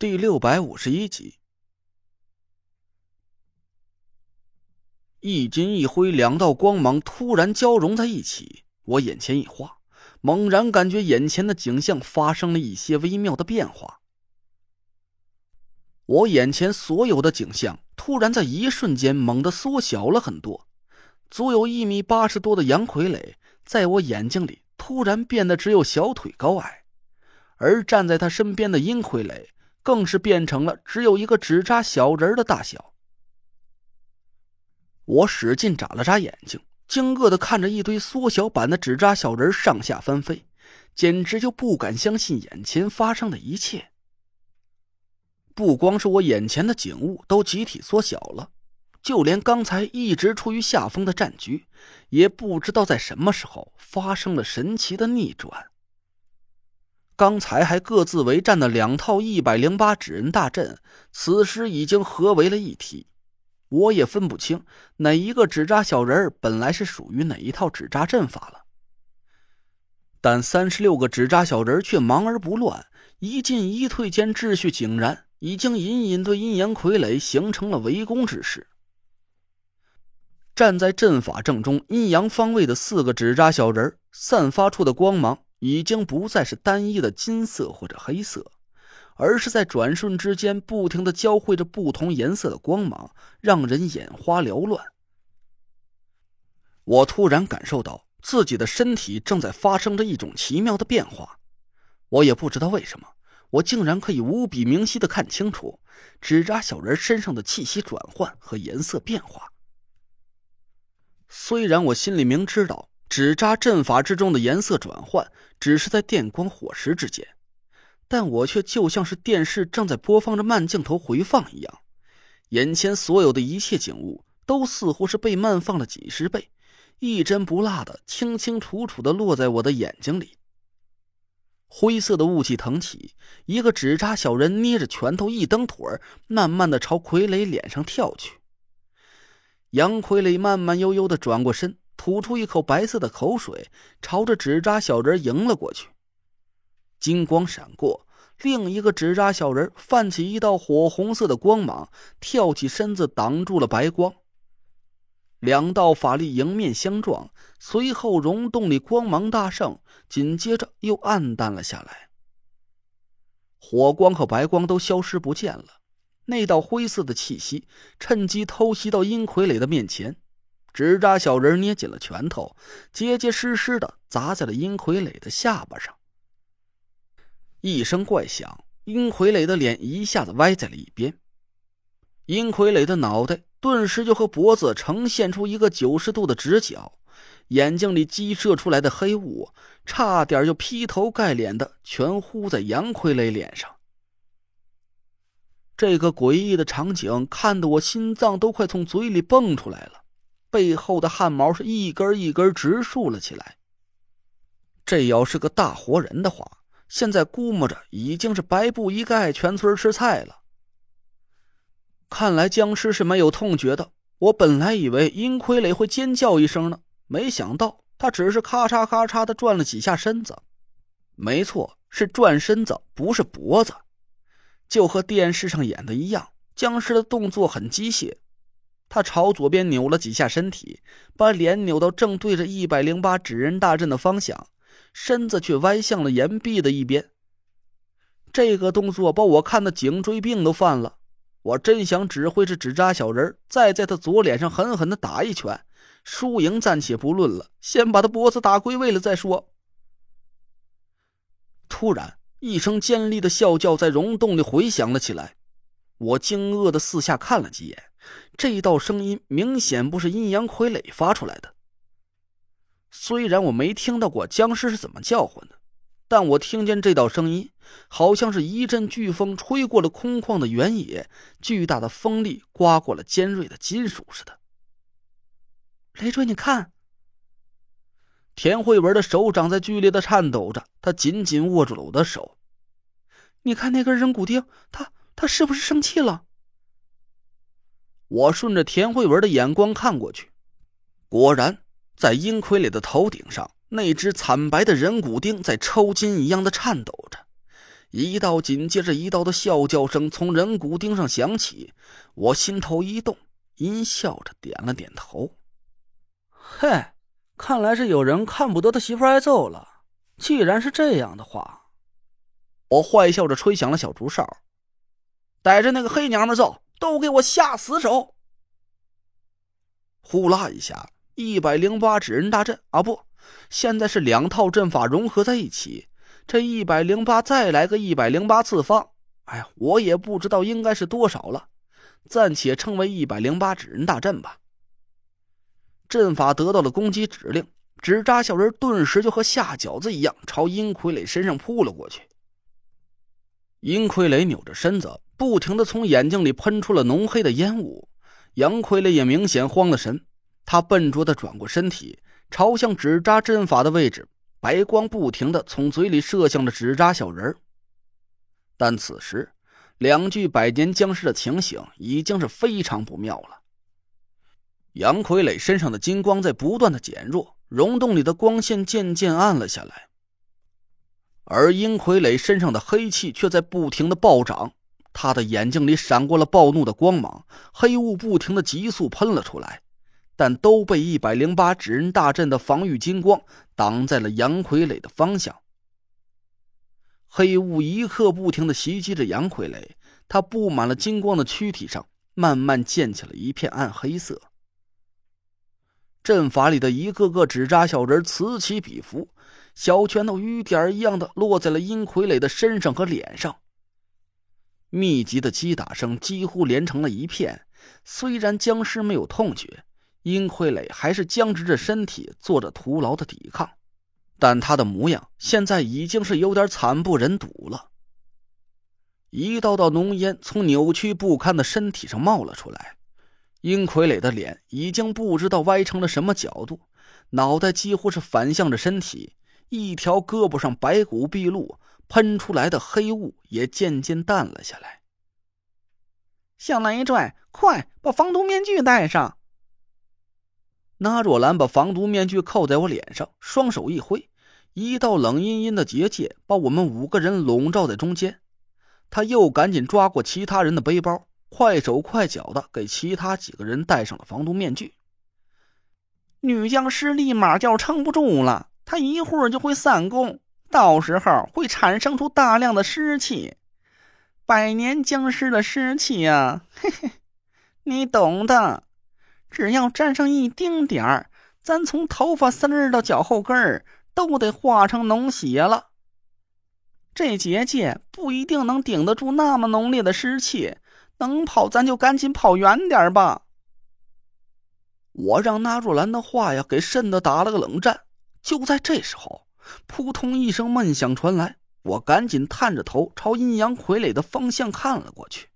第六百五十一集，一金一灰两道光芒突然交融在一起，我眼前一花，猛然感觉眼前的景象发生了一些微妙的变化。我眼前所有的景象突然在一瞬间猛地缩小了很多，足有一米八十多的杨傀儡在我眼睛里突然变得只有小腿高矮，而站在他身边的阴傀儡。更是变成了只有一个纸扎小人的大小。我使劲眨了眨眼睛，惊愕的看着一堆缩小版的纸扎小人上下翻飞，简直就不敢相信眼前发生的一切。不光是我眼前的景物都集体缩小了，就连刚才一直处于下风的战局，也不知道在什么时候发生了神奇的逆转。刚才还各自为战的两套一百零八纸人大阵，此时已经合为了一体。我也分不清哪一个纸扎小人本来是属于哪一套纸扎阵法了。但三十六个纸扎小人却忙而不乱，一进一退间秩序井然，已经隐隐对阴阳傀儡形成了围攻之势。站在阵法正中阴阳方位的四个纸扎小人散发出的光芒。已经不再是单一的金色或者黑色，而是在转瞬之间不停的交汇着不同颜色的光芒，让人眼花缭乱。我突然感受到自己的身体正在发生着一种奇妙的变化，我也不知道为什么，我竟然可以无比明晰的看清楚纸扎小人身上的气息转换和颜色变化。虽然我心里明知道。纸扎阵法之中的颜色转换，只是在电光火石之间，但我却就像是电视正在播放着慢镜头回放一样，眼前所有的一切景物都似乎是被慢放了几十倍，一帧不落的清清楚楚的落在我的眼睛里。灰色的雾气腾起，一个纸扎小人捏着拳头一蹬腿慢慢的朝傀儡脸上跳去。杨傀儡慢慢悠悠的转过身。吐出一口白色的口水，朝着纸扎小人迎了过去。金光闪过，另一个纸扎小人泛起一道火红色的光芒，跳起身子挡住了白光。两道法力迎面相撞，随后溶洞里光芒大盛，紧接着又暗淡了下来。火光和白光都消失不见了，那道灰色的气息趁机偷袭到阴傀儡的面前。纸扎小人捏紧了拳头，结结实实的砸在了阴傀儡的下巴上。一声怪响，阴傀儡的脸一下子歪在了一边，阴傀儡的脑袋顿时就和脖子呈现出一个九十度的直角，眼睛里激射出来的黑雾，差点就劈头盖脸的全呼在杨傀儡脸上。这个诡异的场景看得我心脏都快从嘴里蹦出来了。背后的汗毛是一根一根直竖了起来。这要是个大活人的话，现在估摸着已经是白布一盖，全村吃菜了。看来僵尸是没有痛觉的。我本来以为阴傀儡会尖叫一声呢，没想到他只是咔嚓咔嚓的转了几下身子。没错，是转身子，不是脖子。就和电视上演的一样，僵尸的动作很机械。他朝左边扭了几下身体，把脸扭到正对着一百零八纸人大阵的方向，身子却歪向了岩壁的一边。这个动作把我看的颈椎病都犯了。我真想指挥着纸扎小人，再在他左脸上狠狠的打一拳，输赢暂且不论了，先把他脖子打归位了再说。突然，一声尖利的啸叫在溶洞里回响了起来。我惊愕的四下看了几眼。这一道声音明显不是阴阳傀儡发出来的。虽然我没听到过僵尸是怎么叫唤的，但我听见这道声音，好像是一阵飓风吹过了空旷的原野，巨大的风力刮过了尖锐的金属似的。雷追，你看，田慧文的手掌在剧烈的颤抖着，他紧紧握住了我的手。你看那根人骨钉，他他是不是生气了？我顺着田慧文的眼光看过去，果然，在阴傀儡的头顶上，那只惨白的人骨钉在抽筋一样的颤抖着，一道紧接着一道的笑叫声从人骨钉上响起，我心头一动，阴笑着点了点头。嘿，看来是有人看不得他媳妇挨揍了。既然是这样的话，我坏笑着吹响了小竹哨，逮着那个黑娘们走，都给我下死手！呼啦一下，一百零八纸人大阵啊，不，现在是两套阵法融合在一起。这一百零八，再来个一百零八次方，哎呀，我也不知道应该是多少了，暂且称为一百零八纸人大阵吧。阵法得到了攻击指令，纸扎小人顿时就和下饺子一样，朝殷傀儡身上扑了过去。殷傀儡扭着身子，不停的从眼睛里喷出了浓黑的烟雾。杨傀儡也明显慌了神，他笨拙的转过身体，朝向纸扎阵法的位置。白光不停的从嘴里射向了纸扎小人但此时两具百年僵尸的情形已经是非常不妙了。杨傀儡身上的金光在不断的减弱，溶洞里的光线渐渐暗了下来，而殷傀儡身上的黑气却在不停的暴涨，他的眼睛里闪过了暴怒的光芒，黑雾不停的急速喷了出来。但都被一百零八纸人大阵的防御金光挡在了杨傀儡的方向。黑雾一刻不停的袭击着杨傀儡，他布满了金光的躯体上慢慢溅起了一片暗黑色。阵法里的一个个纸扎小人此起彼伏，小拳头雨点一样的落在了殷傀儡的身上和脸上。密集的击打声几乎连成了一片，虽然僵尸没有痛觉。殷傀儡还是僵直着身体，做着徒劳的抵抗，但他的模样现在已经是有点惨不忍睹了。一道道浓烟从扭曲不堪的身体上冒了出来，殷傀儡的脸已经不知道歪成了什么角度，脑袋几乎是反向着身体，一条胳膊上白骨毕露，喷出来的黑雾也渐渐淡了下来。向南一拽，快把防毒面具戴上！那若兰把防毒面具扣在我脸上，双手一挥，一道冷阴阴的结界把我们五个人笼罩在中间。他又赶紧抓过其他人的背包，快手快脚的给其他几个人戴上了防毒面具。女僵尸立马就要撑不住了，他一会儿就会散功，到时候会产生出大量的湿气，百年僵尸的湿气呀，嘿嘿，你懂的。只要沾上一丁点儿，咱从头发丝儿到脚后跟儿都得化成脓血了。这结界不一定能顶得住那么浓烈的湿气，能跑咱就赶紧跑远点吧。我让纳若兰的话呀给瘆得打了个冷战。就在这时候，扑通一声闷响传来，我赶紧探着头朝阴阳傀儡的方向看了过去。